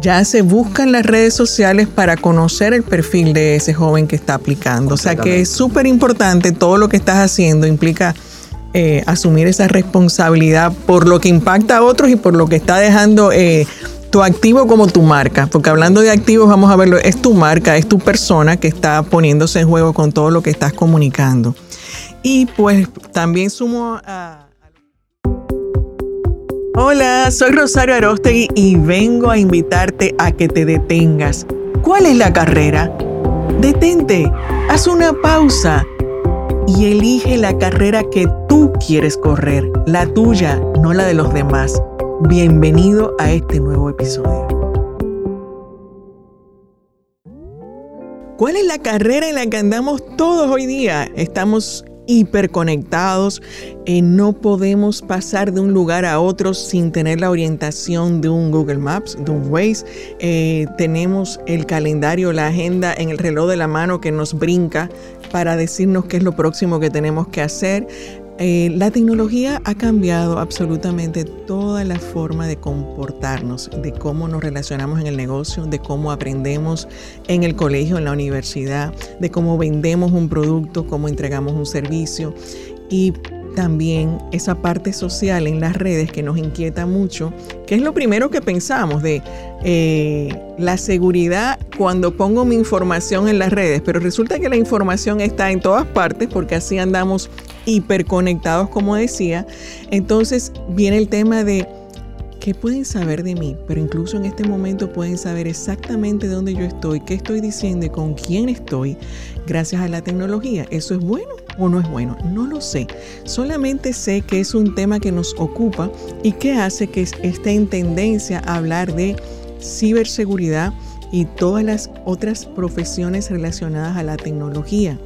ya se buscan las redes sociales para conocer el perfil de ese joven que está aplicando. O sea que es súper importante todo lo que estás haciendo, implica eh, asumir esa responsabilidad por lo que impacta a otros y por lo que está dejando eh, tu activo como tu marca. Porque hablando de activos, vamos a verlo, es tu marca, es tu persona que está poniéndose en juego con todo lo que estás comunicando. Y pues también sumo a... Hola, soy Rosario Arostegui y vengo a invitarte a que te detengas. ¿Cuál es la carrera? Detente, haz una pausa y elige la carrera que tú quieres correr, la tuya, no la de los demás. Bienvenido a este nuevo episodio. ¿Cuál es la carrera en la que andamos todos hoy día? Estamos hiperconectados, eh, no podemos pasar de un lugar a otro sin tener la orientación de un Google Maps, de un Waze. Eh, tenemos el calendario, la agenda en el reloj de la mano que nos brinca para decirnos qué es lo próximo que tenemos que hacer. Eh, la tecnología ha cambiado absolutamente toda la forma de comportarnos, de cómo nos relacionamos en el negocio, de cómo aprendemos en el colegio, en la universidad, de cómo vendemos un producto, cómo entregamos un servicio. Y también esa parte social en las redes que nos inquieta mucho, que es lo primero que pensamos de eh, la seguridad cuando pongo mi información en las redes, pero resulta que la información está en todas partes porque así andamos hiperconectados, como decía. Entonces viene el tema de ¿Qué pueden saber de mí? Pero incluso en este momento pueden saber exactamente dónde yo estoy, qué estoy diciendo y con quién estoy gracias a la tecnología. ¿Eso es bueno o no es bueno? No lo sé. Solamente sé que es un tema que nos ocupa y que hace que esté en tendencia a hablar de ciberseguridad y todas las otras profesiones relacionadas a la tecnología.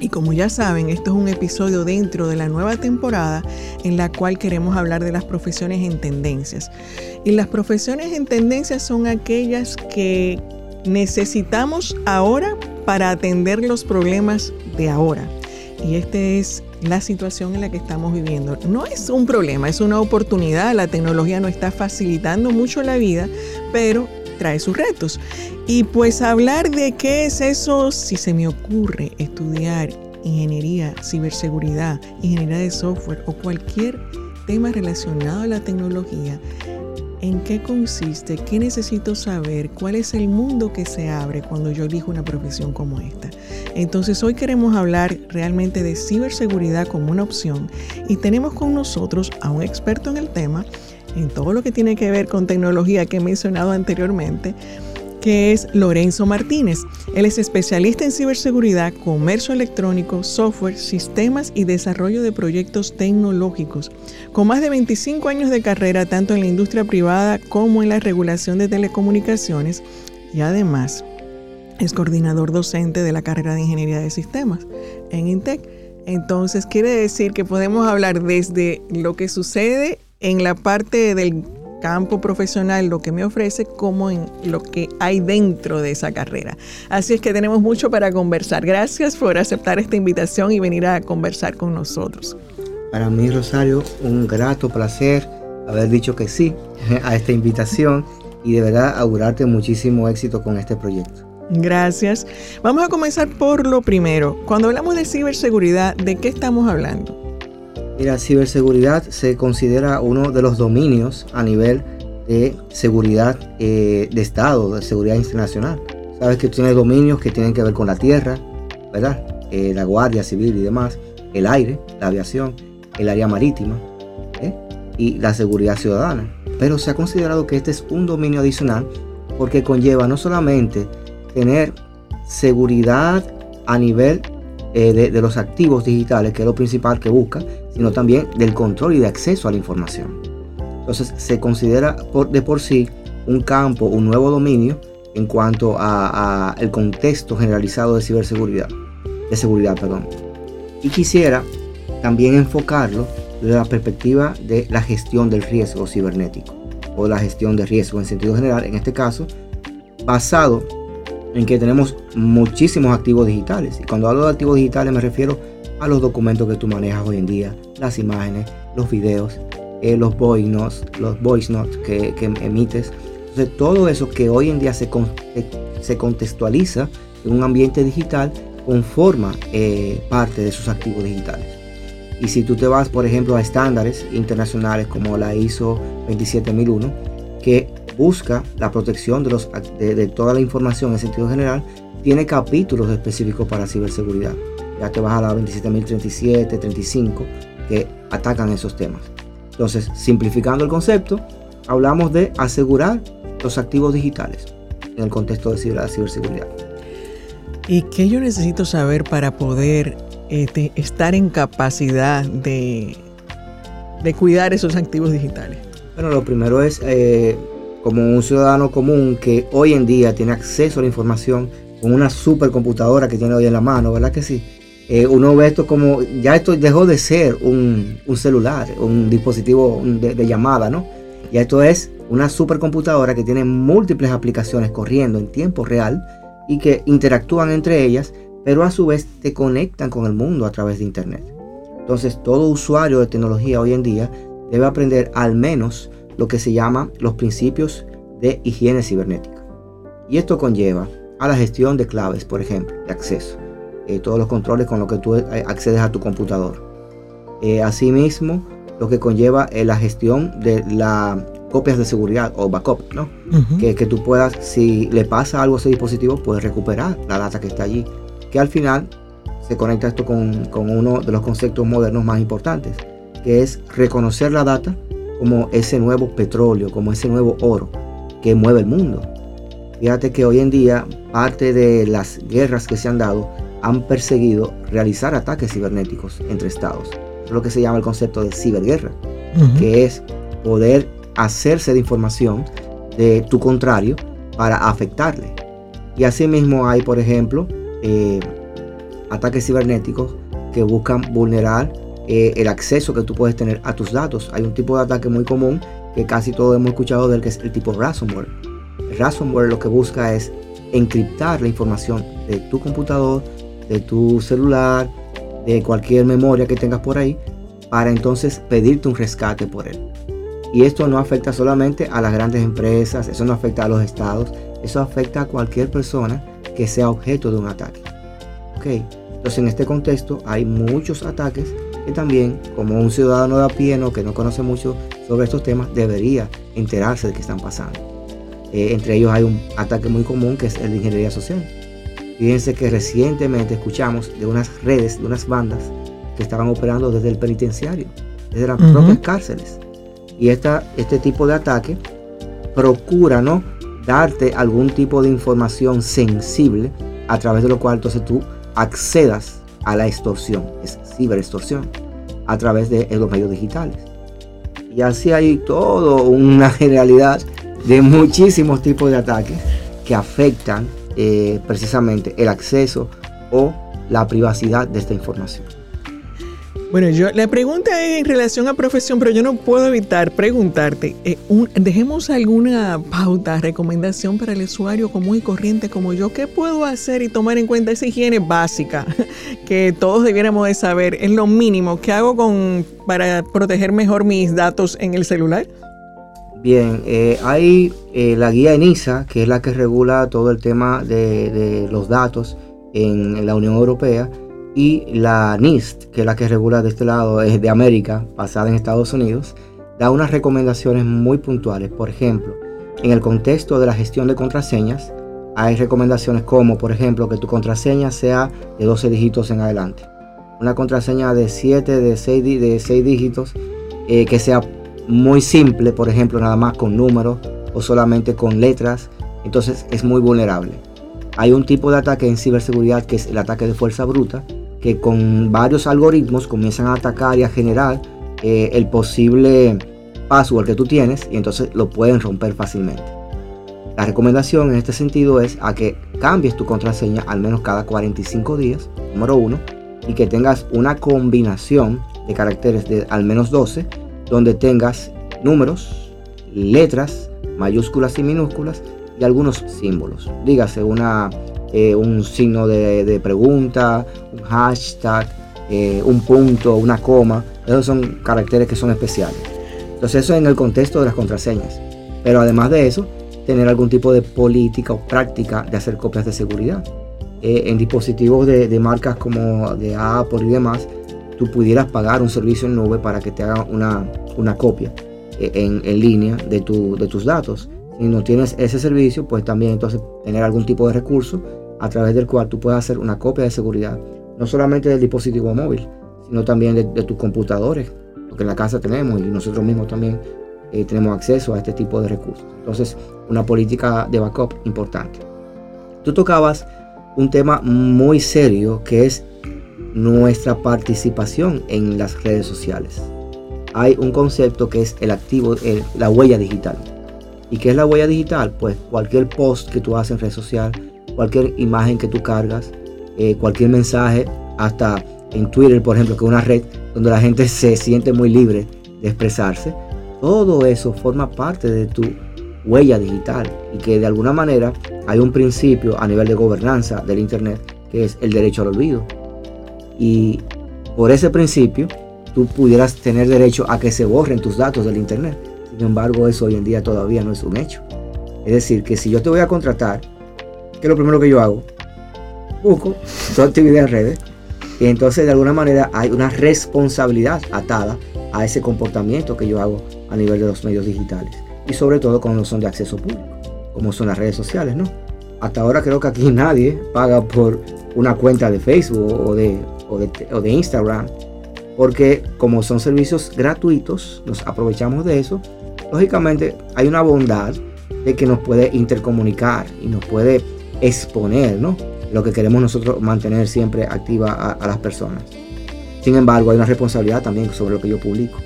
Y como ya saben, esto es un episodio dentro de la nueva temporada en la cual queremos hablar de las profesiones en tendencias. Y las profesiones en tendencias son aquellas que necesitamos ahora para atender los problemas de ahora. Y esta es la situación en la que estamos viviendo. No es un problema, es una oportunidad. La tecnología nos está facilitando mucho la vida, pero trae sus retos. Y pues hablar de qué es eso, si se me ocurre estudiar ingeniería, ciberseguridad, ingeniería de software o cualquier tema relacionado a la tecnología, ¿en qué consiste? ¿Qué necesito saber? ¿Cuál es el mundo que se abre cuando yo elijo una profesión como esta? Entonces hoy queremos hablar realmente de ciberseguridad como una opción y tenemos con nosotros a un experto en el tema en todo lo que tiene que ver con tecnología que he mencionado anteriormente, que es Lorenzo Martínez. Él es especialista en ciberseguridad, comercio electrónico, software, sistemas y desarrollo de proyectos tecnológicos. Con más de 25 años de carrera tanto en la industria privada como en la regulación de telecomunicaciones y además es coordinador docente de la carrera de Ingeniería de Sistemas en INTEC. Entonces quiere decir que podemos hablar desde lo que sucede en la parte del campo profesional, lo que me ofrece, como en lo que hay dentro de esa carrera. Así es que tenemos mucho para conversar. Gracias por aceptar esta invitación y venir a conversar con nosotros. Para mí, Rosario, un grato placer haber dicho que sí a esta invitación y de verdad augurarte muchísimo éxito con este proyecto. Gracias. Vamos a comenzar por lo primero. Cuando hablamos de ciberseguridad, ¿de qué estamos hablando? Mira, ciberseguridad se considera uno de los dominios a nivel de seguridad eh, de Estado, de seguridad internacional. Sabes que tiene dominios que tienen que ver con la tierra, ¿verdad? Eh, la Guardia Civil y demás, el aire, la aviación, el área marítima ¿eh? y la seguridad ciudadana. Pero se ha considerado que este es un dominio adicional porque conlleva no solamente tener seguridad a nivel de, los activos digitales, que es lo principal que busca, sino también del control y de acceso a la información. Entonces se considera por, de por sí un campo, un nuevo dominio en cuanto a, el contexto generalizado de ciberseguridad, de seguridad, perdón. Y quisiera también enfocarlo desde la perspectiva de la gestión del riesgo cibernético o la gestión de riesgo en sentido general, en este caso, basado en que tenemos muchísimos activos digitales. Y cuando hablo de activos digitales me refiero a los documentos que tú manejas hoy en día, las imágenes, los videos, eh, los voice notes, los voice notes que, emites, Entonces todo eso que hoy en día se, se contextualiza en un ambiente digital conforma eh, parte de sus activos digitales. Y si tú te vas, por ejemplo, a estándares internacionales como la ISO 27001, que busca la protección de, los, de, toda la información en sentido general, tiene capítulos específicos para ciberseguridad. Ya te vas a la 27037, 35, que atacan esos temas. Entonces, simplificando el concepto, hablamos de asegurar los activos digitales en el contexto de la ciberseguridad. ¿Y qué yo necesito saber para poder este, estar en capacidad de, de, cuidar esos activos digitales? Bueno, lo primero es, eh, como un ciudadano común que hoy en día tiene acceso a la información con una supercomputadora que tiene hoy en la mano, ¿verdad que sí? Eh, uno ve esto como, ya esto dejó de ser un, celular, un dispositivo de, de, llamada, ¿no? Ya esto es una supercomputadora que tiene múltiples aplicaciones corriendo en tiempo real y que interactúan entre ellas, pero a su vez te conectan con el mundo a través de Internet. Entonces todo usuario de tecnología hoy en día debe aprender al menos lo que se llama los principios de higiene cibernética. Y esto conlleva a la gestión de claves, por ejemplo, de acceso, eh, todos los controles con los que tú eh, accedes a tu computador. Eh, asimismo, lo que conlleva la gestión de la copias de seguridad o backup, ¿no? que, que, tú puedas, si le pasa algo a ese dispositivo, puedes recuperar la data que está allí. Que al final se conecta esto con, con uno de los conceptos modernos más importantes, que es reconocer la data como ese nuevo petróleo, como ese nuevo oro que mueve el mundo. Fíjate que hoy en día parte de las guerras que se han dado han perseguido realizar ataques cibernéticos entre estados. Es lo que se llama el concepto de ciberguerra, que es poder hacerse de información de tu contrario para afectarle. Y asimismo hay, por ejemplo, eh, ataques cibernéticos que buscan vulnerar eh, el acceso que tú puedes tener a tus datos. Hay un tipo de ataque muy común que casi todos hemos escuchado del que es el tipo ransomware. El ransomware lo que busca es encriptar la información de tu computador, de tu celular, de cualquier memoria que tengas por ahí, para entonces pedirte un rescate por él. Y esto no afecta solamente a las grandes empresas, eso no afecta a los estados, eso afecta a cualquier persona que sea objeto de un ataque. ¿Ok? Entonces en este contexto hay muchos ataques que también como un ciudadano de a pie no, que no conoce mucho sobre estos temas debería enterarse de que están pasando. Eh, entre ellos hay un ataque muy común que es el de ingeniería social. Fíjense que recientemente escuchamos de unas redes, de unas bandas que estaban operando desde el penitenciario, desde las propias cárceles. Y esta, este tipo de ataque procura ¿no? darte algún tipo de información sensible a través de lo cual entonces tú accedas a la extorsión, es ciberextorsión, a través de los medios digitales. Y así hay todo una generalidad de muchísimos tipos de ataques que afectan eh, precisamente el acceso o la privacidad de esta información. Bueno, yo la pregunta es en relación a profesión, pero yo no puedo evitar preguntarte, eh, dejemos alguna pauta, recomendación para el usuario común y corriente como yo, ¿qué puedo hacer y tomar en cuenta esa higiene básica que todos debiéramos de saber? Es lo mínimo, ¿qué hago con para proteger mejor mis datos en el celular? Bien, eh, hay eh, la guía ENISA, que es la que regula todo el tema de, los datos en la Unión Europea y la NIST, que es la que regula de este lado, es de América, basada en Estados Unidos, da unas recomendaciones muy puntuales. Por ejemplo, en el contexto de la gestión de contraseñas, hay recomendaciones como, por ejemplo, que tu contraseña sea de 12 dígitos en adelante. Una contraseña de 7, de 6, de 6 dígitos, eh, que sea muy simple, por ejemplo, nada más con números o solamente con letras, entonces es muy vulnerable. Hay un tipo de ataque en ciberseguridad que es el ataque de fuerza bruta, que con varios algoritmos comienzan a atacar y a generar eh, el posible password que tú tienes y entonces lo pueden romper fácilmente. La recomendación en este sentido es a que cambies tu contraseña al menos cada 45 días, número uno, y que tengas una combinación de caracteres de al menos 12, donde tengas números, letras, mayúsculas y minúsculas y algunos símbolos. Dígase una eh, un signo de, pregunta, un hashtag, eh, un punto, una coma. Esos son caracteres que son especiales. Entonces eso en el contexto de las contraseñas. Pero además de eso, tener algún tipo de política o práctica de hacer copias de seguridad. Eh, en dispositivos de, marcas como de Apple y demás, tú pudieras pagar un servicio en nube para que te haga una, una copia eh, en, en, línea de, tu, de tus datos. Si no tienes ese servicio, pues también entonces tener algún tipo de recurso a través del cual tú puedas hacer una copia de seguridad, no solamente del dispositivo móvil, sino también de, tus computadores, porque en la casa tenemos y nosotros mismos también eh, tenemos acceso a este tipo de recursos. Entonces, una política de backup importante. Tú tocabas un tema muy serio que es nuestra participación en las redes sociales. Hay un concepto que es el activo, la huella digital. ¿Y qué es la huella digital? Pues cualquier post que tú haces en red social, cualquier imagen que tú cargas, eh, cualquier mensaje, hasta en Twitter, por ejemplo, que es una red donde la gente se siente muy libre de expresarse. Todo eso forma parte de tu huella digital y que de alguna manera hay un principio a nivel de gobernanza del Internet que es el derecho al olvido. Y por ese principio tú pudieras tener derecho a que se borren tus datos del Internet. Sin embargo, eso hoy en día todavía no es un hecho. Es decir, que si yo te voy a contratar, ¿qué es lo primero que yo hago? Busco tu actividad en redes y entonces de alguna manera hay una responsabilidad atada a ese comportamiento que yo hago a nivel de los medios digitales y sobre todo cuando son de acceso público, como son las redes sociales, ¿no? Hasta ahora creo que aquí nadie paga por una cuenta de Facebook o de, o de, Instagram, porque como son servicios gratuitos, nos aprovechamos de eso. Lógicamente hay una bondad de que nos puede intercomunicar y nos puede exponer, ¿no? Lo que queremos nosotros mantener siempre activa a, las personas. Sin embargo, hay una responsabilidad también sobre lo que yo publico.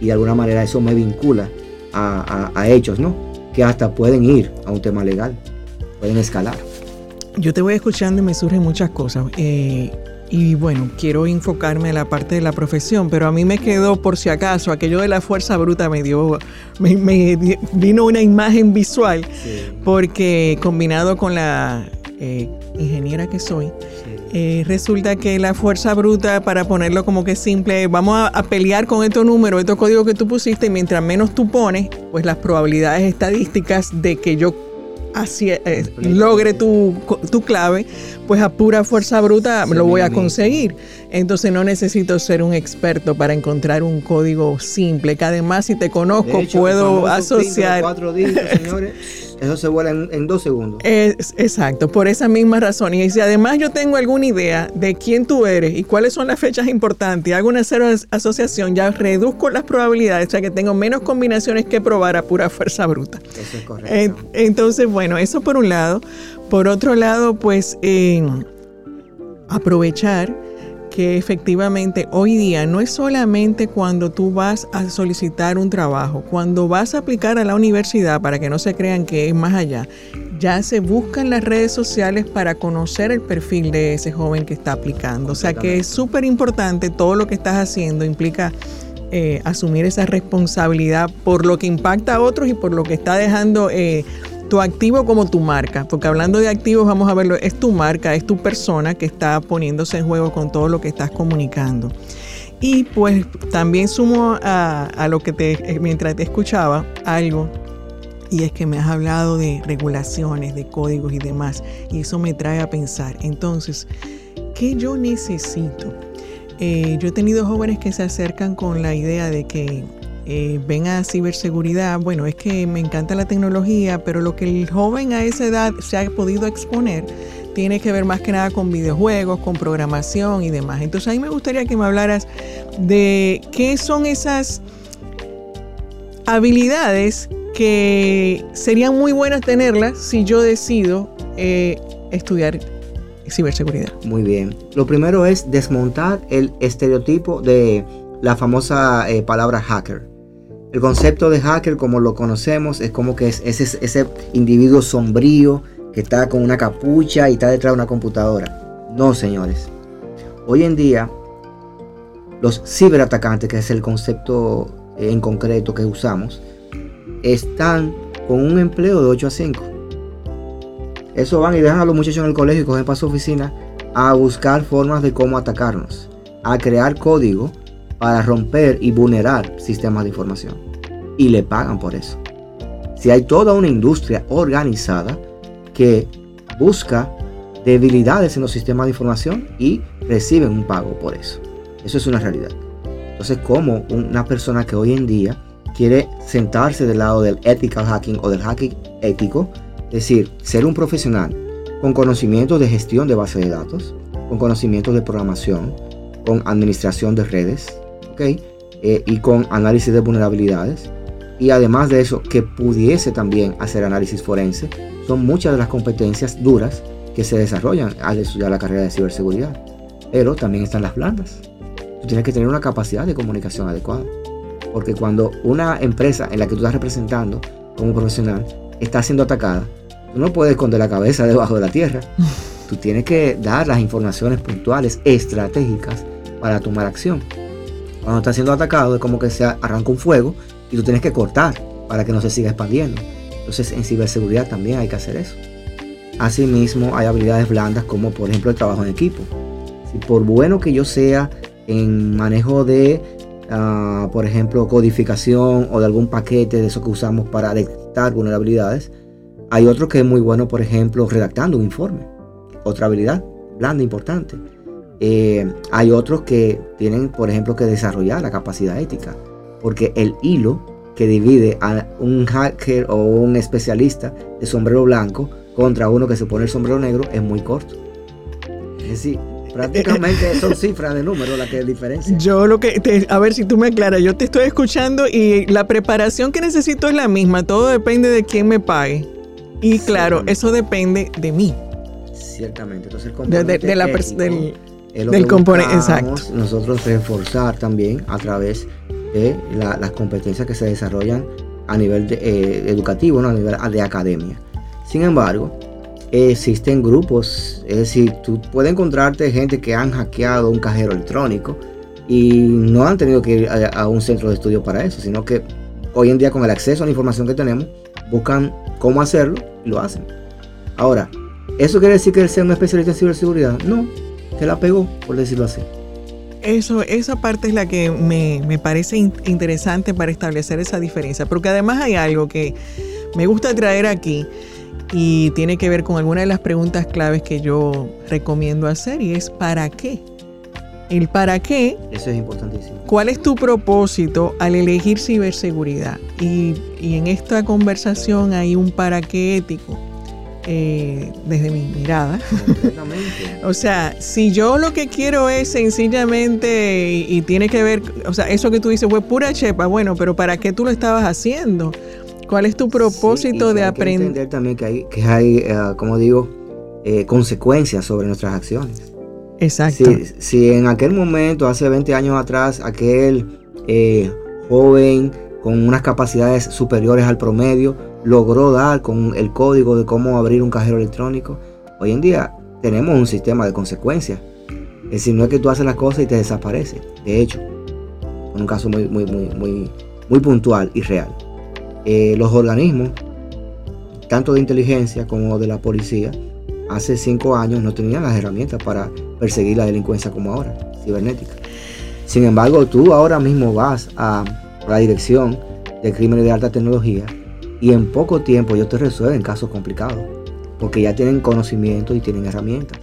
Y de alguna manera eso me vincula a, hechos, ¿no? Que hasta pueden ir a un tema legal, pueden escalar. Yo te voy escuchando y me surgen muchas cosas. Eh, y bueno, quiero enfocarme en la parte de la profesión, pero a mí me quedó, por si acaso, aquello de la fuerza bruta me dio, me, vino una imagen visual, porque combinado con la eh, ingeniera que soy, eh, resulta que la fuerza bruta, para ponerlo como que simple, vamos a, pelear con estos números, estos códigos que tú pusiste, y mientras menos tú pones, pues las probabilidades estadísticas de que yo así, eh, logre tu, tu, clave, pues a pura fuerza bruta lo voy a conseguir. Entonces no necesito ser un experto para encontrar un código simple, que además si te conozco puedo asociar... Cuatro dígitos, señores. Eso se vuela en, dos segundos. exacto, por esa misma razón. Y si además yo tengo alguna idea de quién tú eres y cuáles son las fechas importantes hago una cero asociación, ya reduzco las probabilidades, o sea que tengo menos combinaciones que probar a pura fuerza bruta. Eso es correcto. entonces, bueno, eso por un lado. Por otro lado, pues aprovechar que efectivamente hoy día no es solamente cuando tú vas a solicitar un trabajo, cuando vas a aplicar a la universidad, para que no se crean que es más allá, ya se buscan las redes sociales para conocer el perfil de ese joven que está aplicando. O sea que es súper importante todo lo que estás haciendo, implica eh, asumir esa responsabilidad por lo que impacta a otros y por lo que está dejando... Eh, tu activo como tu marca, porque hablando de activos, vamos a verlo, es tu marca, es tu persona que está poniéndose en juego con todo lo que estás comunicando. Y pues también sumo a, lo que te, eh, mientras te escuchaba, algo, y es que me has hablado de regulaciones, de códigos y demás, y eso me trae a pensar, entonces, ¿qué yo necesito? Eh, yo he tenido jóvenes que se acercan con la idea de que eh, ven a ciberseguridad, bueno, es que me encanta la tecnología, pero lo que el joven a esa edad se ha podido exponer tiene que ver más que nada con videojuegos, con programación y demás. Entonces a mí me gustaría que me hablaras de qué son esas habilidades que serían muy buenas tenerlas si yo decido eh, estudiar ciberseguridad. Muy bien. Lo primero es desmontar el estereotipo de la famosa eh, palabra hacker. El concepto de hacker, como lo conocemos, es como que es ese, ese individuo sombrío que está con una capucha y está detrás de una computadora. No, señores. Hoy en día, los ciberatacantes, que es el concepto en concreto que usamos, están con un empleo de 8 a 5. Eso van y dejan a los muchachos en el colegio y cogen para su oficina a buscar formas de cómo atacarnos, a crear código para romper y vulnerar sistemas de información. Y le pagan por eso. Si hay toda una industria organizada que busca debilidades en los sistemas de información y reciben un pago por eso. Eso es una realidad. Entonces, como una persona que hoy en día quiere sentarse del lado del ethical hacking o del hacking ético, es decir, ser un profesional con conocimientos de gestión de base de datos, con conocimientos de programación, con administración de redes, eh, y con análisis de vulnerabilidades, y además de eso, que pudiese también hacer análisis forense, son muchas de las competencias duras que se desarrollan al estudiar la carrera de ciberseguridad. Pero también están las blandas. Tú tienes que tener una capacidad de comunicación adecuada. Porque cuando una empresa en la que tú estás representando como profesional está siendo atacada, tú no puedes esconder la cabeza debajo de la tierra. Tú tienes que dar las informaciones puntuales, estratégicas, para tomar acción. Cuando está siendo atacado es como que se arranca un fuego y tú tienes que cortar para que no se siga expandiendo. Entonces en ciberseguridad también hay que hacer eso. Asimismo hay habilidades blandas como por ejemplo el trabajo en equipo. Si por bueno que yo sea en manejo de, ah, por ejemplo, codificación o de algún paquete de eso que usamos para detectar vulnerabilidades, hay otro que es muy bueno, por ejemplo, redactando un informe. Otra habilidad blanda importante. Eh, hay otros que tienen, por ejemplo, que desarrollar la capacidad ética, porque el hilo que divide a un hacker o un especialista de sombrero blanco contra uno que se pone el sombrero negro es muy corto. Es decir, prácticamente son cifras de número la que diferencia. Yo lo que, a ver si tú me aclaras, yo te estoy escuchando y la preparación que necesito es la misma, todo depende de quién me pague. Y claro, eso depende de mí. Ciertamente, entonces el componente de, la, del, del componente, exacto. Nosotros reforzar también a través de las competencias que se desarrollan a nivel eh, educativo, ¿no? a nivel de academia. Sin embargo, existen grupos, es decir, tú puedes encontrarte gente que han hackeado un cajero electrónico y no han tenido que ir a, un centro de estudio para eso, sino que hoy en día con el acceso a la información que tenemos, buscan cómo hacerlo y lo hacen. Ahora, ¿eso quiere decir que él sea un especialista en ciberseguridad? No, se la pegó, por decirlo así. Eso, esa parte es la que me, me parece interesante para establecer esa diferencia, porque además hay algo que me gusta traer aquí y tiene que ver con alguna de las preguntas claves que yo recomiendo hacer y es ¿para qué? El para qué. Eso es importantísimo. ¿Cuál es tu propósito al elegir ciberseguridad? Y, y en esta conversación hay un para qué ético. Eh, desde mi mirada. o sea, si yo lo que quiero es sencillamente y, tiene que ver, o sea, eso que tú dices fue pura chepa, bueno, pero ¿para qué tú lo estabas haciendo? ¿Cuál es tu propósito de aprender? entender también que hay, que hay eh, como digo, eh, consecuencias sobre nuestras acciones. Exacto. Si, en aquel momento, hace 20 años atrás, aquel eh, joven con unas capacidades superiores al promedio logró dar con el código de cómo abrir un cajero electrónico, hoy en día tenemos un sistema de consecuencias. Es decir, no es que tú haces las cosas y te desaparece. De hecho, en un caso muy, muy, muy, muy, puntual y real. Eh, los organismos, tanto de inteligencia como de la policía, hace cinco años no tenían las herramientas para perseguir la delincuencia como ahora, cibernética. Sin embargo, tú ahora mismo vas a la dirección de crímenes de alta tecnología y en poco tiempo ellos te resuelven casos complicados, porque ya tienen conocimiento y tienen herramientas.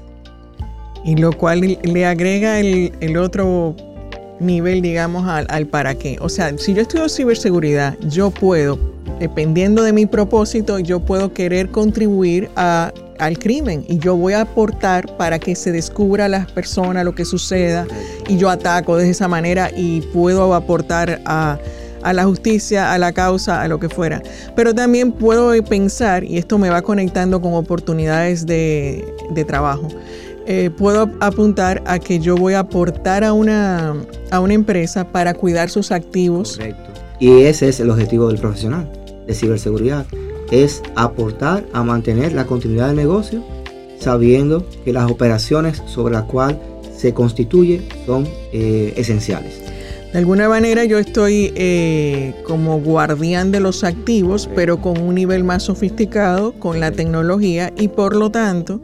Y lo cual le agrega el, otro nivel, digamos, al, al, para qué. O sea, si yo estudio ciberseguridad, yo puedo, dependiendo de mi propósito, yo puedo querer contribuir a al crimen y yo voy a aportar para que se descubra a las personas lo que suceda y yo ataco de esa manera y puedo aportar a, la justicia, a la causa, a lo que fuera. Pero también puedo pensar, y esto me va conectando con oportunidades de, trabajo, eh, puedo apuntar a que yo voy a aportar a una, a una empresa para cuidar sus activos. Correcto. Y ese es el objetivo del profesional de ciberseguridad es aportar a mantener la continuidad del negocio, sabiendo que las operaciones sobre las cuales se constituye son eh, esenciales. De alguna manera yo estoy eh, como guardián de los activos, pero con un nivel más sofisticado, con la tecnología y por lo tanto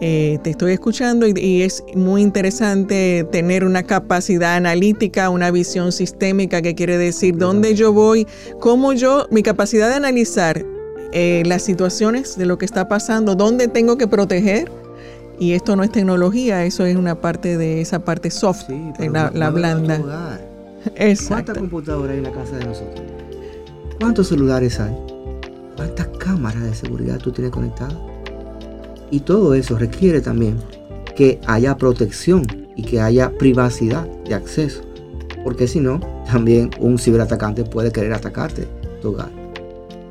eh, te estoy escuchando y, es muy interesante tener una capacidad analítica, una visión sistémica que quiere decir dónde yo voy, cómo yo, mi capacidad de analizar eh, las situaciones de lo que está pasando, dónde tengo que proteger. Y esto no es tecnología, eso es una parte de esa parte soft, la, la blanda. ¿Cuántas computadoras hay en la casa de nosotros? ¿Cuántos celulares hay? ¿Cuántas cámaras de seguridad tú tienes conectadas? Y todo eso requiere también que haya protección y que haya privacidad de acceso. Porque si no, también un ciberatacante puede querer atacarte tu hogar.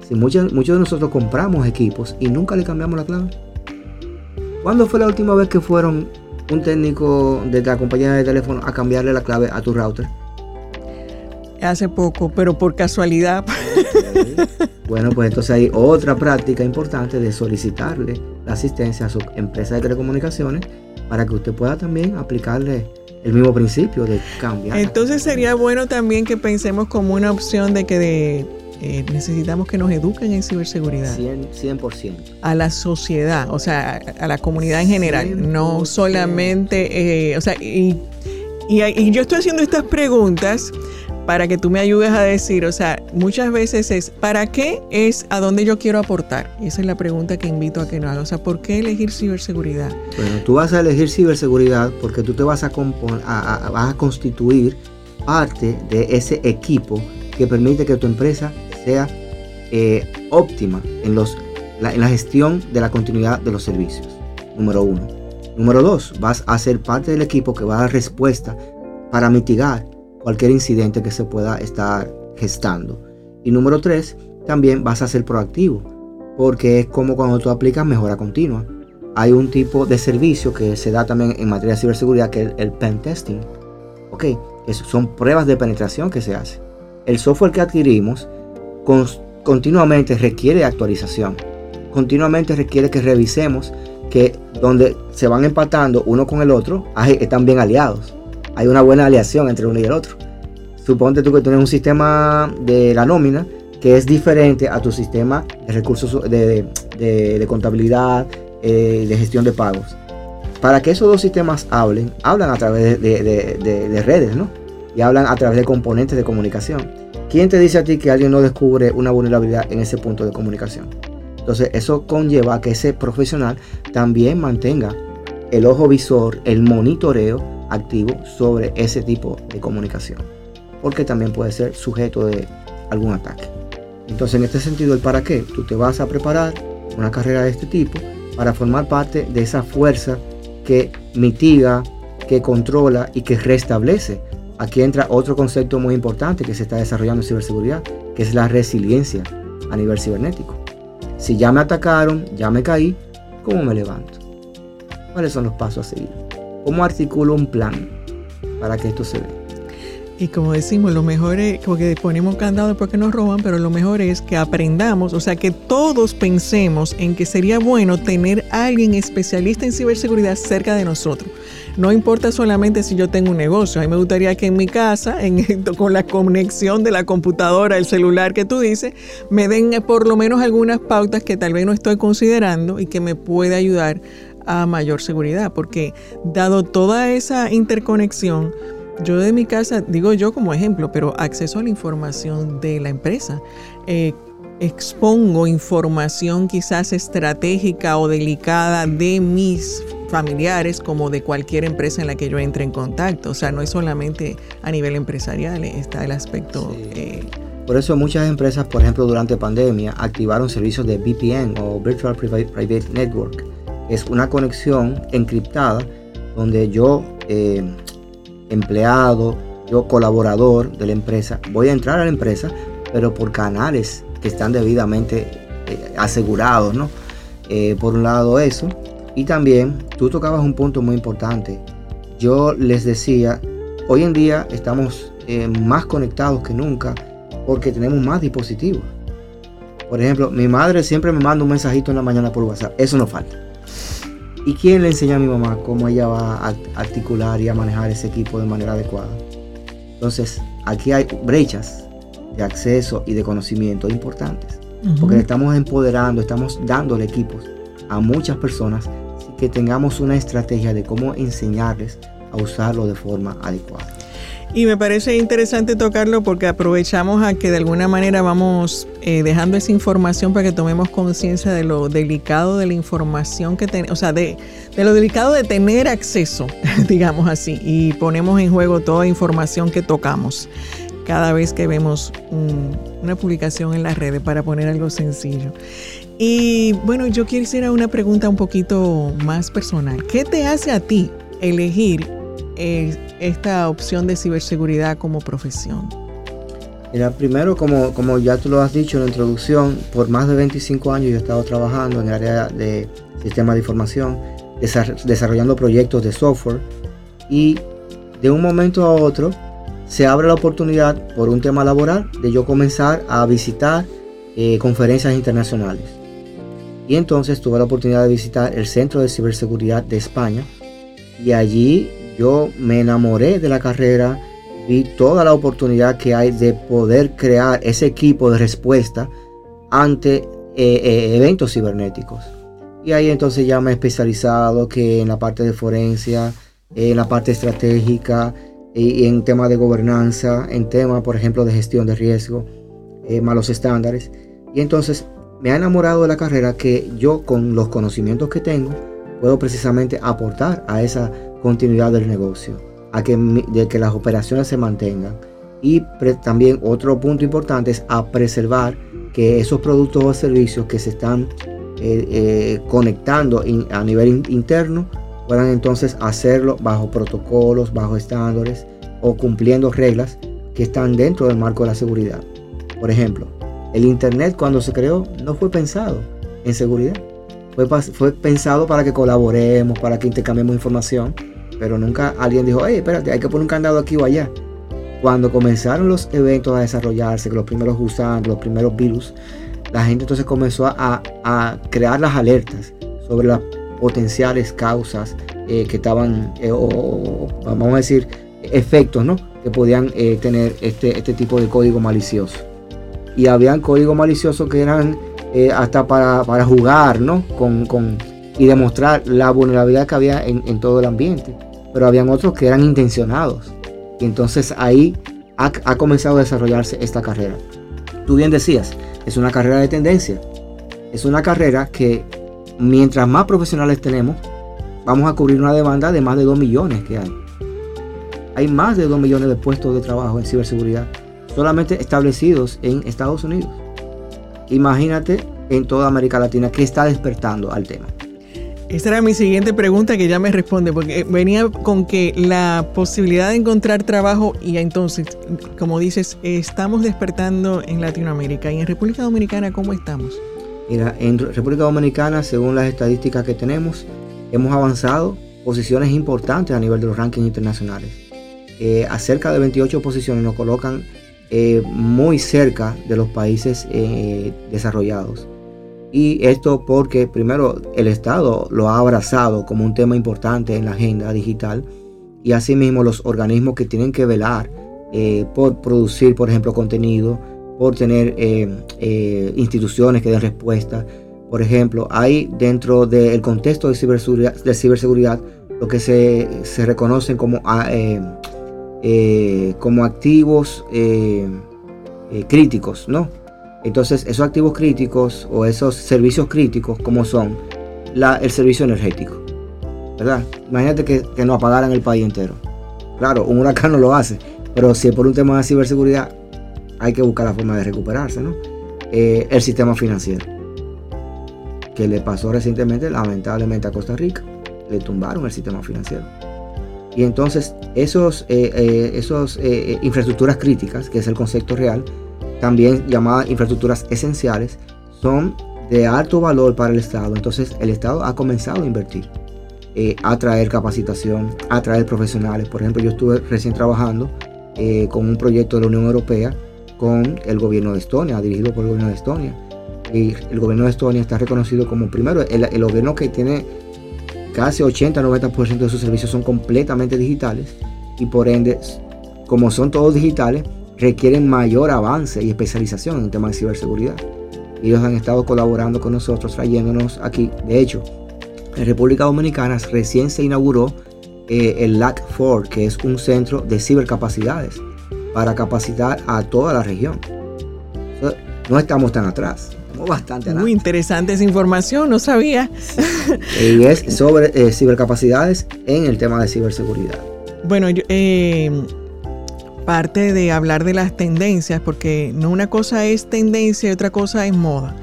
Si muchos, muchos de nosotros compramos equipos y nunca le cambiamos la clave. ¿Cuándo fue la última vez que fueron un técnico de la compañía de teléfono a cambiarle la clave a tu router? Hace poco, pero por casualidad. Bueno, pues entonces hay otra práctica importante de solicitarle la asistencia a su empresa de telecomunicaciones para que usted pueda también aplicarle el mismo principio de cambiar. Entonces sería bueno también que pensemos como una opción de que eh, necesitamos que nos eduquen en ciberseguridad. 100%, A la sociedad, o sea, a la comunidad en general, no solamente, eh, o sea, y, y yo estoy haciendo estas preguntas para que tú me ayudes a decir, o sea, muchas veces es, ¿para qué es a dónde yo quiero aportar? Y esa es la pregunta que invito a que nos haga. O sea, ¿por qué elegir ciberseguridad? Bueno, tú vas a elegir ciberseguridad porque tú te vas a, vas a constituir parte de ese equipo que permite que tu empresa sea eh, óptima en, los, en la gestión de la continuidad de los servicios. Número uno. Número dos, vas a ser parte del equipo que va a dar respuesta para mitigar cualquier incidente que se pueda estar gestando. Y número tres, también vas a ser proactivo, porque es como cuando tú aplicas mejora continua. Hay un tipo de servicio que se da también en materia de ciberseguridad que es el pen testing. Ok, son pruebas de penetración que se hace. El software que adquirimos continuamente requiere actualización. Continuamente requiere que revisemos que donde se van empatando uno con el otro, están bien aliados hay una buena aliación entre uno y el otro. Suponte tú que tienes un sistema de la nómina que es diferente a tu sistema de recursos de, contabilidad, eh, de gestión de pagos. Para que esos dos sistemas hablen, hablan a través de, redes, ¿no? Y hablan a través de componentes de comunicación. ¿Quién te dice a ti que alguien no descubre una vulnerabilidad en ese punto de comunicación? Entonces eso conlleva a que ese profesional también mantenga el ojo visor, el monitoreo activo sobre ese tipo de comunicación, porque también puede ser sujeto de algún ataque. Entonces, en este sentido, el para qué, tú te vas a preparar una carrera de este tipo para formar parte de esa fuerza que mitiga, que controla y que restablece. Aquí entra otro concepto muy importante que se está desarrollando en ciberseguridad, que es la resiliencia a nivel cibernético. Si ya me atacaron, ya me caí, ¿cómo me levanto? ¿Cuáles son los pasos a seguir? ¿Cómo articulo un plan para que esto se dé? Y como decimos, lo mejor es, porque ponemos candado porque nos roban, pero lo mejor es que aprendamos, o sea, que todos pensemos en que sería bueno tener a alguien especialista en ciberseguridad cerca de nosotros. No importa solamente si yo tengo un negocio, a mí me gustaría que en mi casa, en, con la conexión de la computadora, el celular que tú dices, me den por lo menos algunas pautas que tal vez no estoy considerando y que me puede ayudar a mayor seguridad, porque dado toda esa interconexión, yo de mi casa, digo yo como ejemplo, pero acceso a la información de la empresa. Eh, expongo información quizás estratégica o delicada de mis familiares como de cualquier empresa en la que yo entre en contacto. O sea, no es solamente a nivel empresarial, está el aspecto... Eh, por eso muchas empresas, por ejemplo, durante pandemia, activaron servicios de VPN o Virtual Private Network es una conexión encriptada donde yo, eh, empleado, yo colaborador de la empresa, voy a entrar a la empresa, pero por canales que están debidamente eh, asegurados, ¿no? Eh, por un lado eso, y también tú tocabas un punto muy importante. Yo les decía, hoy en día estamos más conectados que nunca porque tenemos más dispositivos. Por ejemplo, mi madre siempre me manda un mensajito en la mañana por WhatsApp. Eso no falta. ¿Y quién le enseña a mi mamá cómo ella va a articular y a manejar ese equipo de manera adecuada? Entonces, aquí hay brechas de acceso y de conocimiento importantes. Porque le estamos empoderando, estamos dándole equipos a muchas personas que tengamos una estrategia de cómo enseñarles a usarlo de forma adecuada. Y me parece interesante tocarlo porque aprovechamos a que de alguna manera vamos eh, dejando esa información para que tomemos conciencia de lo delicado de la información que tenemos, o sea, de, lo delicado de tener acceso, digamos así, y ponemos en juego toda información que tocamos cada vez que vemos una publicación en las redes, para poner algo sencillo. Y bueno, yo quisiera una pregunta un poquito más personal. ¿Qué te hace a ti elegir eh, esta opción de ciberseguridad como profesión? Mira, primero, como, como ya tú lo has dicho en la introducción, por más de 25 años yo he estado trabajando en el área de sistemas de información, desarrollando proyectos de software y de un momento a otro se abre la oportunidad por un tema laboral de yo comenzar a visitar eh, conferencias internacionales. Y entonces tuve la oportunidad de visitar el Centro de Ciberseguridad de España y allí yo me enamoré de la carrera, vi toda la oportunidad que hay de poder crear ese equipo de respuesta ante eh, eh, eventos cibernéticos. Y ahí entonces ya me he especializado que en la parte de forencia, en la parte estratégica, y en temas de gobernanza, en temas, por ejemplo, de gestión de riesgo, eh, malos estándares. Y entonces me ha enamorado de la carrera que yo con los conocimientos que tengo puedo precisamente aportar a esa continuidad del negocio, a que, de que las operaciones se mantengan. Y también otro punto importante es a preservar que esos productos o servicios que se están eh, eh, conectando a nivel interno puedan entonces hacerlo bajo protocolos, bajo estándares o cumpliendo reglas que están dentro del marco de la seguridad. Por ejemplo, el Internet cuando se creó no fue pensado en seguridad. Fue, fue pensado para que colaboremos, para que intercambiemos información, pero nunca alguien dijo, hey, espérate, hay que poner un candado aquí o allá. Cuando comenzaron los eventos a desarrollarse, los primeros gusanos, los primeros virus, la gente entonces comenzó a, a crear las alertas sobre las potenciales causas eh, que estaban, eh, o, vamos a decir, efectos ¿no? que podían eh, tener este, este tipo de código malicioso. Y habían códigos maliciosos que eran hasta para, para, jugar ¿no? Con, con, y demostrar la vulnerabilidad que había en, en, todo el ambiente. Pero habían otros que eran intencionados. Y entonces ahí ha, ha comenzado a desarrollarse esta carrera. Tú bien decías, es una carrera de tendencia. Es una carrera que mientras más profesionales tenemos, vamos a cubrir una demanda de más de 2 millones que hay. Hay más de 2 millones de puestos de trabajo en ciberseguridad solamente establecidos en Estados Unidos. Imagínate en toda América Latina que está despertando al tema. Esa era mi siguiente pregunta que ya me responde, porque venía con que la posibilidad de encontrar trabajo y entonces, como dices, estamos despertando en Latinoamérica y en República Dominicana, ¿cómo estamos? Mira, en República Dominicana, según las estadísticas que tenemos, hemos avanzado posiciones importantes a nivel de los rankings internacionales. Eh, a cerca de 28 posiciones nos colocan eh, muy cerca de los países eh, desarrollados. Y esto porque primero el Estado lo ha abrazado como un tema importante en la agenda digital y asimismo los organismos que tienen que velar por producir, por ejemplo, contenido, por tener eh, eh, instituciones que den respuesta. Por ejemplo, hay dentro del contexto de ciberseguridad, de ciberseguridad lo que se, se reconocen como, ah, eh, como activos críticos, ¿no? Entonces, esos activos críticos o esos servicios críticos, como son el servicio energético, ¿verdad? Imagínate que, que no apagaran el país entero. Claro, un huracán no lo hace, pero si es por un tema de ciberseguridad, hay que buscar la forma de recuperarse, ¿no? Eh, el sistema financiero, que le pasó recientemente, lamentablemente, a Costa Rica, le tumbaron el sistema financiero. Y entonces, esos, eh, eh, infraestructuras críticas, que es el concepto real, también llamadas infraestructuras esenciales, son de alto valor para el Estado. Entonces, el Estado ha comenzado a invertir, a traer capacitación, a traer profesionales. Por ejemplo, yo estuve recién trabajando con un proyecto de la Unión Europea con el gobierno de Estonia, dirigido por el gobierno de Estonia. Y el gobierno de Estonia está reconocido como primero el, gobierno que tiene casi 80-90% de sus servicios son completamente digitales y por ende, como son todos digitales, requieren mayor avance y especialización en el tema de ciberseguridad. Ellos han estado colaborando con nosotros, trayéndonos aquí. De hecho, en República Dominicana recién se inauguró eh, el LAC4, que es un centro de cibercapacidades para capacitar a toda la región. No estamos tan atrás, estamos bastante atrás. Muy interesante esa información, no sabía. y es sobre eh, cibercapacidades en el tema de ciberseguridad. Bueno, eh, parte de hablar de las tendencias, porque no una cosa es tendencia y otra cosa es moda.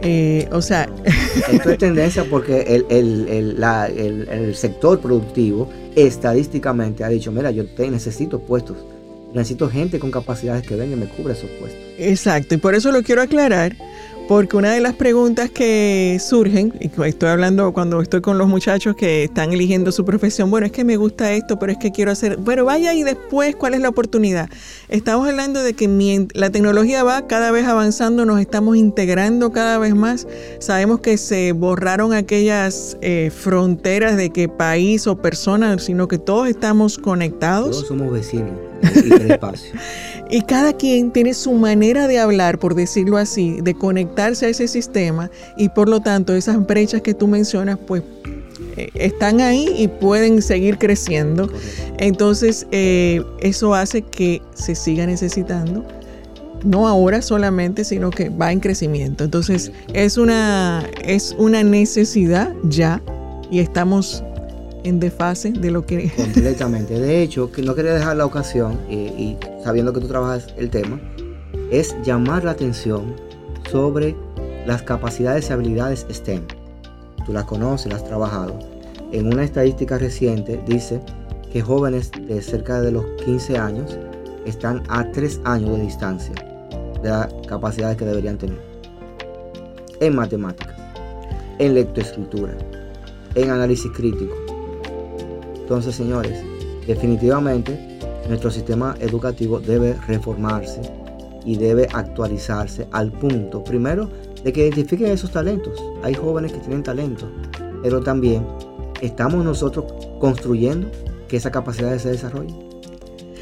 Eh, o sea... Esto es tendencia porque el, el, sector productivo estadísticamente ha dicho, mira, yo te necesito puestos, necesito gente con capacidades que venga y me cubra esos puestos. Exacto, y por eso lo quiero aclarar, porque una de las preguntas que surgen, y estoy hablando cuando estoy con los muchachos que están eligiendo su profesión, bueno, es que me gusta esto, pero es que quiero hacer, pero vaya y después, ¿cuál es la oportunidad? Estamos hablando de que la tecnología va cada vez avanzando, nos estamos integrando cada vez más. Sabemos que se borraron aquellas eh, fronteras de que país o persona, sino que todos estamos conectados. Todos somos vecinos y espacio. Y cada quien tiene su manera de hablar, por decirlo así, de conectarse a ese sistema y por lo tanto esas brechas que tú mencionas, pues eh, están ahí y pueden seguir creciendo. Entonces, eh, eso hace que se siga necesitando, no ahora solamente, sino que va en crecimiento. Entonces, es una, es una necesidad ya y estamos en desfase de lo que... Completamente. De hecho, no quería dejar la ocasión, y, sabiendo que tú trabajas el tema, es llamar la atención sobre las capacidades y habilidades STEM. Tú las conoces, las has trabajado. En una estadística reciente dice que jóvenes de cerca de los 15 años están a 3 años de distancia de las capacidades que deberían tener. En matemáticas, en lectoescritura, en análisis crítico, entonces, señores, definitivamente nuestro sistema educativo debe reformarse y debe actualizarse al punto, primero, de que identifiquen esos talentos. Hay jóvenes que tienen talento, pero también estamos nosotros construyendo que esas capacidades se desarrollen.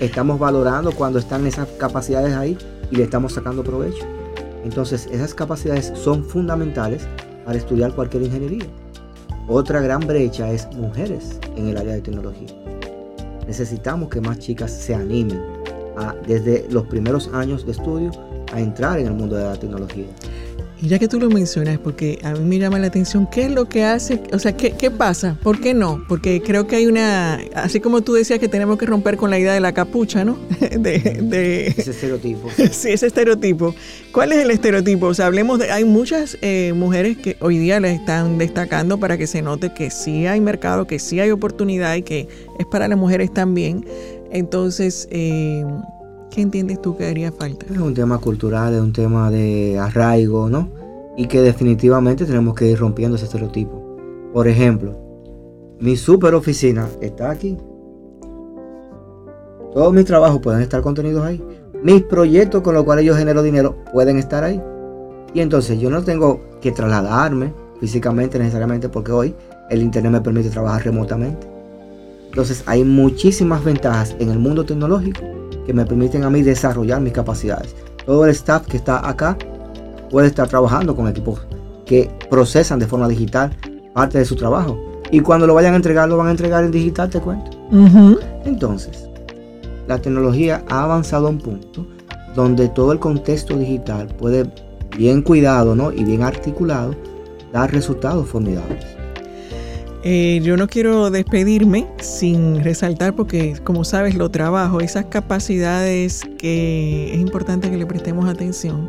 Estamos valorando cuando están esas capacidades ahí y le estamos sacando provecho. Entonces, esas capacidades son fundamentales para estudiar cualquier ingeniería. Otra gran brecha es mujeres en el área de tecnología. Necesitamos que más chicas se animen a, desde los primeros años de estudio a entrar en el mundo de la tecnología. Y ya que tú lo mencionas, porque a mí me llama la atención, ¿qué es lo que hace? O sea, ¿qué, ¿qué, pasa? ¿Por qué no? Porque creo que hay una, así como tú decías que tenemos que romper con la idea de la capucha, ¿no? De, ese estereotipo. sí, ese estereotipo. ¿Cuál es el estereotipo? O sea, hablemos de, hay muchas eh, mujeres que hoy día les están destacando para que se note que sí hay mercado, que sí hay oportunidad y que es para las mujeres también. Entonces, eh, ¿Qué entiendes tú que haría falta? Es un tema cultural, es un tema de arraigo, ¿no? Y que definitivamente tenemos que ir rompiendo ese estereotipo. Por ejemplo, mi super oficina está aquí. Todos mis trabajos pueden estar contenidos ahí. Mis proyectos con los cuales yo genero dinero pueden estar ahí. Y entonces yo no tengo que trasladarme físicamente necesariamente porque hoy el Internet me permite trabajar remotamente. Entonces hay muchísimas ventajas en el mundo tecnológico que me permiten a mí desarrollar mis capacidades. Todo el staff que está acá puede estar trabajando con equipos que procesan de forma digital parte de su trabajo. Y cuando lo vayan a entregar, lo van a entregar en digital, te cuento. Entonces, la tecnología ha avanzado a un punto donde todo el contexto digital puede, bien cuidado ¿no? y bien articulado, dar resultados formidables. Eh, yo no quiero despedirme sin resaltar porque, como sabes, lo trabajo, esas capacidades que es importante que le prestemos atención.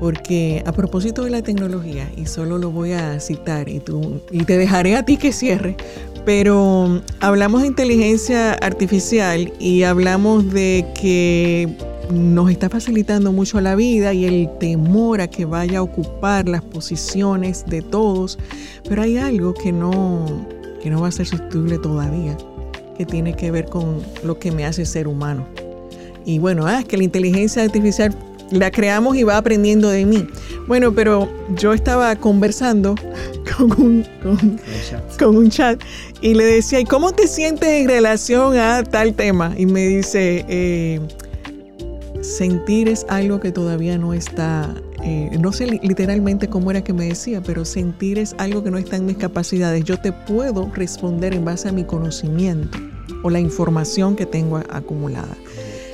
Porque a propósito de la tecnología, y solo lo voy a citar y, tú, y te dejaré a ti que cierre, pero hablamos de inteligencia artificial y hablamos de que nos está facilitando mucho la vida y el temor a que vaya a ocupar las posiciones de todos, pero hay algo que no, que no va a ser sustituible todavía, que tiene que ver con lo que me hace ser humano. Y bueno, ah, es que la inteligencia artificial la creamos y va aprendiendo de mí. Bueno, pero yo estaba conversando con un, con, un chat y le decía, ¿y cómo te sientes en relación a tal tema? Y me dice, eh, sentir es algo que todavía no está eh, no sé literalmente cómo era que me decía, pero sentir es algo que no está en mis capacidades. Yo te puedo responder en base a mi conocimiento o la información que tengo acumulada.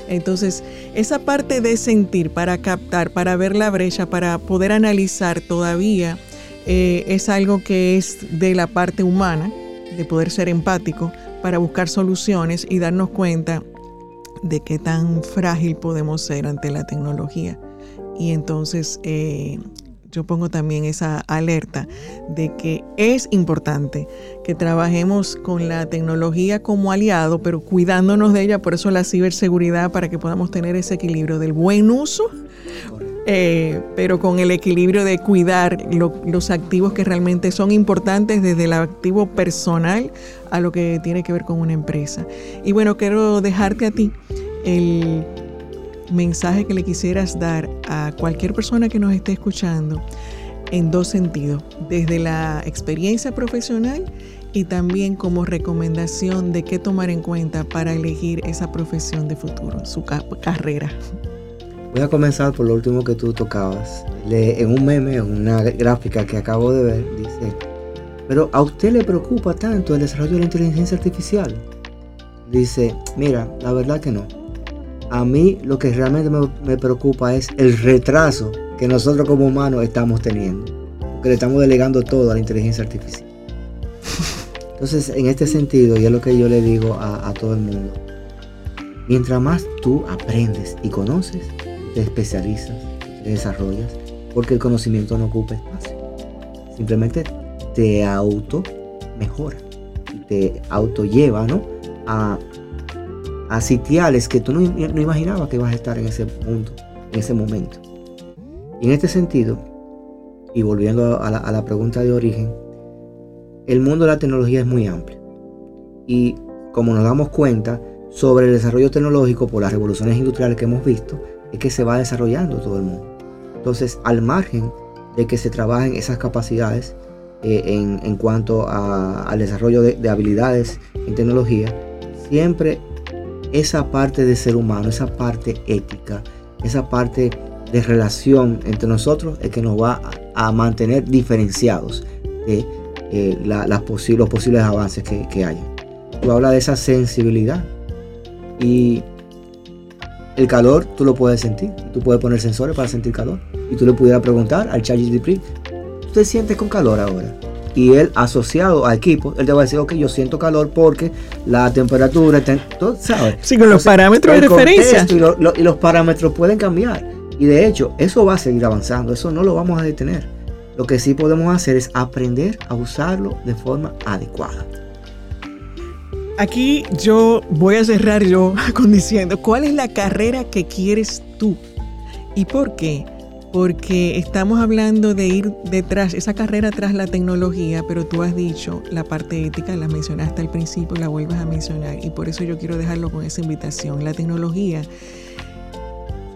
Entonces, esa parte de sentir para captar, para ver la brecha, para poder analizar todavía, eh, es algo que es de la parte humana, de poder ser empático, para buscar soluciones y darnos cuenta de qué tan frágil podemos ser ante la tecnología. Y entonces eh, yo pongo también esa alerta de que es importante que trabajemos con la tecnología como aliado, pero cuidándonos de ella, por eso la ciberseguridad, para que podamos tener ese equilibrio del buen uso, eh, pero con el equilibrio de cuidar los activos que realmente son importantes, desde el activo personal a lo que tiene que ver con una empresa. Y bueno, quiero dejarte a ti el mensaje que le quisieras dar a cualquier persona que nos esté escuchando en dos sentidos, desde la experiencia profesional y también como recomendación de qué tomar en cuenta para elegir esa profesión de futuro, su carrera. Voy a comenzar por lo último que tú tocabas. en un meme, en una gráfica que acabo de ver, dice, pero a usted le preocupa tanto el desarrollo de la inteligencia artificial. Dice, mira, la verdad que no a mí lo que realmente me, preocupa es el retraso que nosotros como humanos estamos teniendo. Porque le estamos delegando todo a la inteligencia artificial. Entonces, en este sentido, y es lo que yo le digo a, todo el mundo, mientras más tú aprendes y conoces, te especializas, te desarrollas, porque el conocimiento no ocupa espacio. Simplemente te auto mejora, te auto lleva ¿no? a a sitiales que tú no, imaginabas que ibas a estar en ese punto, en ese momento. Y en este sentido, y volviendo a la, pregunta de origen, el mundo de la tecnología es muy amplio. Y como nos damos cuenta sobre el desarrollo tecnológico por las revoluciones industriales que hemos visto, que se va desarrollando todo el mundo. Entonces, al margen de que se trabajen esas capacidades eh, en, cuanto al desarrollo de, de habilidades en tecnología, siempre esa parte de ser humano, esa parte ética, esa parte de relación entre nosotros es que nos va a, mantener diferenciados de eh, los posibles avances que, que hay. Tú hablas de esa sensibilidad y el calor tú lo puedes sentir. Tú puedes poner sensores para sentir calor. Y tú le pudieras preguntar al ChatGPT, ¿tú te sientes con calor ahora? y él asociado a equipo, él te va a decir, ok, yo siento calor porque la temperatura, está, tú sabes. Sí, con los parámetros de referencia. Y, y, los parámetros pueden cambiar. Y de hecho, eso va a seguir avanzando, eso no lo vamos a detener. Lo que sí podemos hacer es aprender a usarlo de forma adecuada. Aquí yo voy a cerrar yo con diciendo, ¿cuál es la carrera que quieres tú? ¿Y por qué? porque estamos hablando de ir detrás, esa carrera tras la tecnología, pero tú has dicho la parte ética, la mencionaste al principio, la vuelves a mencionar, y por eso yo quiero dejarlo con esa invitación. La tecnología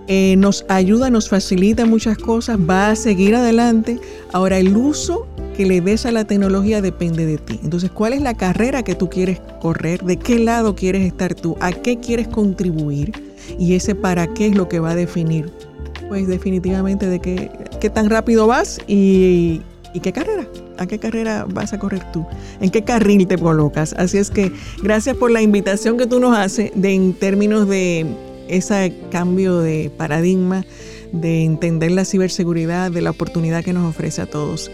eh, nos ayuda, nos facilita muchas cosas, va a seguir adelante. Ahora, el uso que le des a la tecnología depende de ti. Entonces, ¿cuál es la carrera que tú quieres correr? ¿De qué lado quieres estar tú? ¿A qué quieres contribuir? Y ese para qué es lo que va a definir pues definitivamente de qué, qué tan rápido vas y, qué carrera. ¿A qué carrera vas a correr tú? ¿En qué carril te colocas? Así es que gracias por la invitación que tú nos haces de, en términos de ese cambio de paradigma, de entender la ciberseguridad, de la oportunidad que nos ofrece a todos.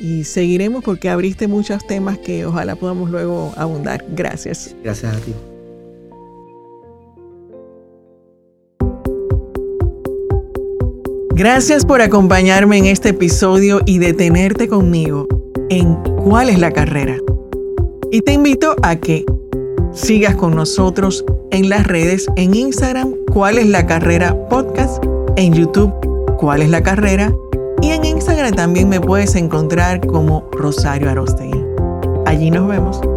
Y seguiremos porque abriste muchos temas que ojalá podamos luego abundar. Gracias. Gracias a ti. Gracias por acompañarme en este episodio y detenerte conmigo en cuál es la carrera. Y te invito a que sigas con nosotros en las redes, en Instagram, cuál es la carrera podcast, en YouTube, cuál es la carrera, y en Instagram también me puedes encontrar como Rosario Arostegui. Allí nos vemos.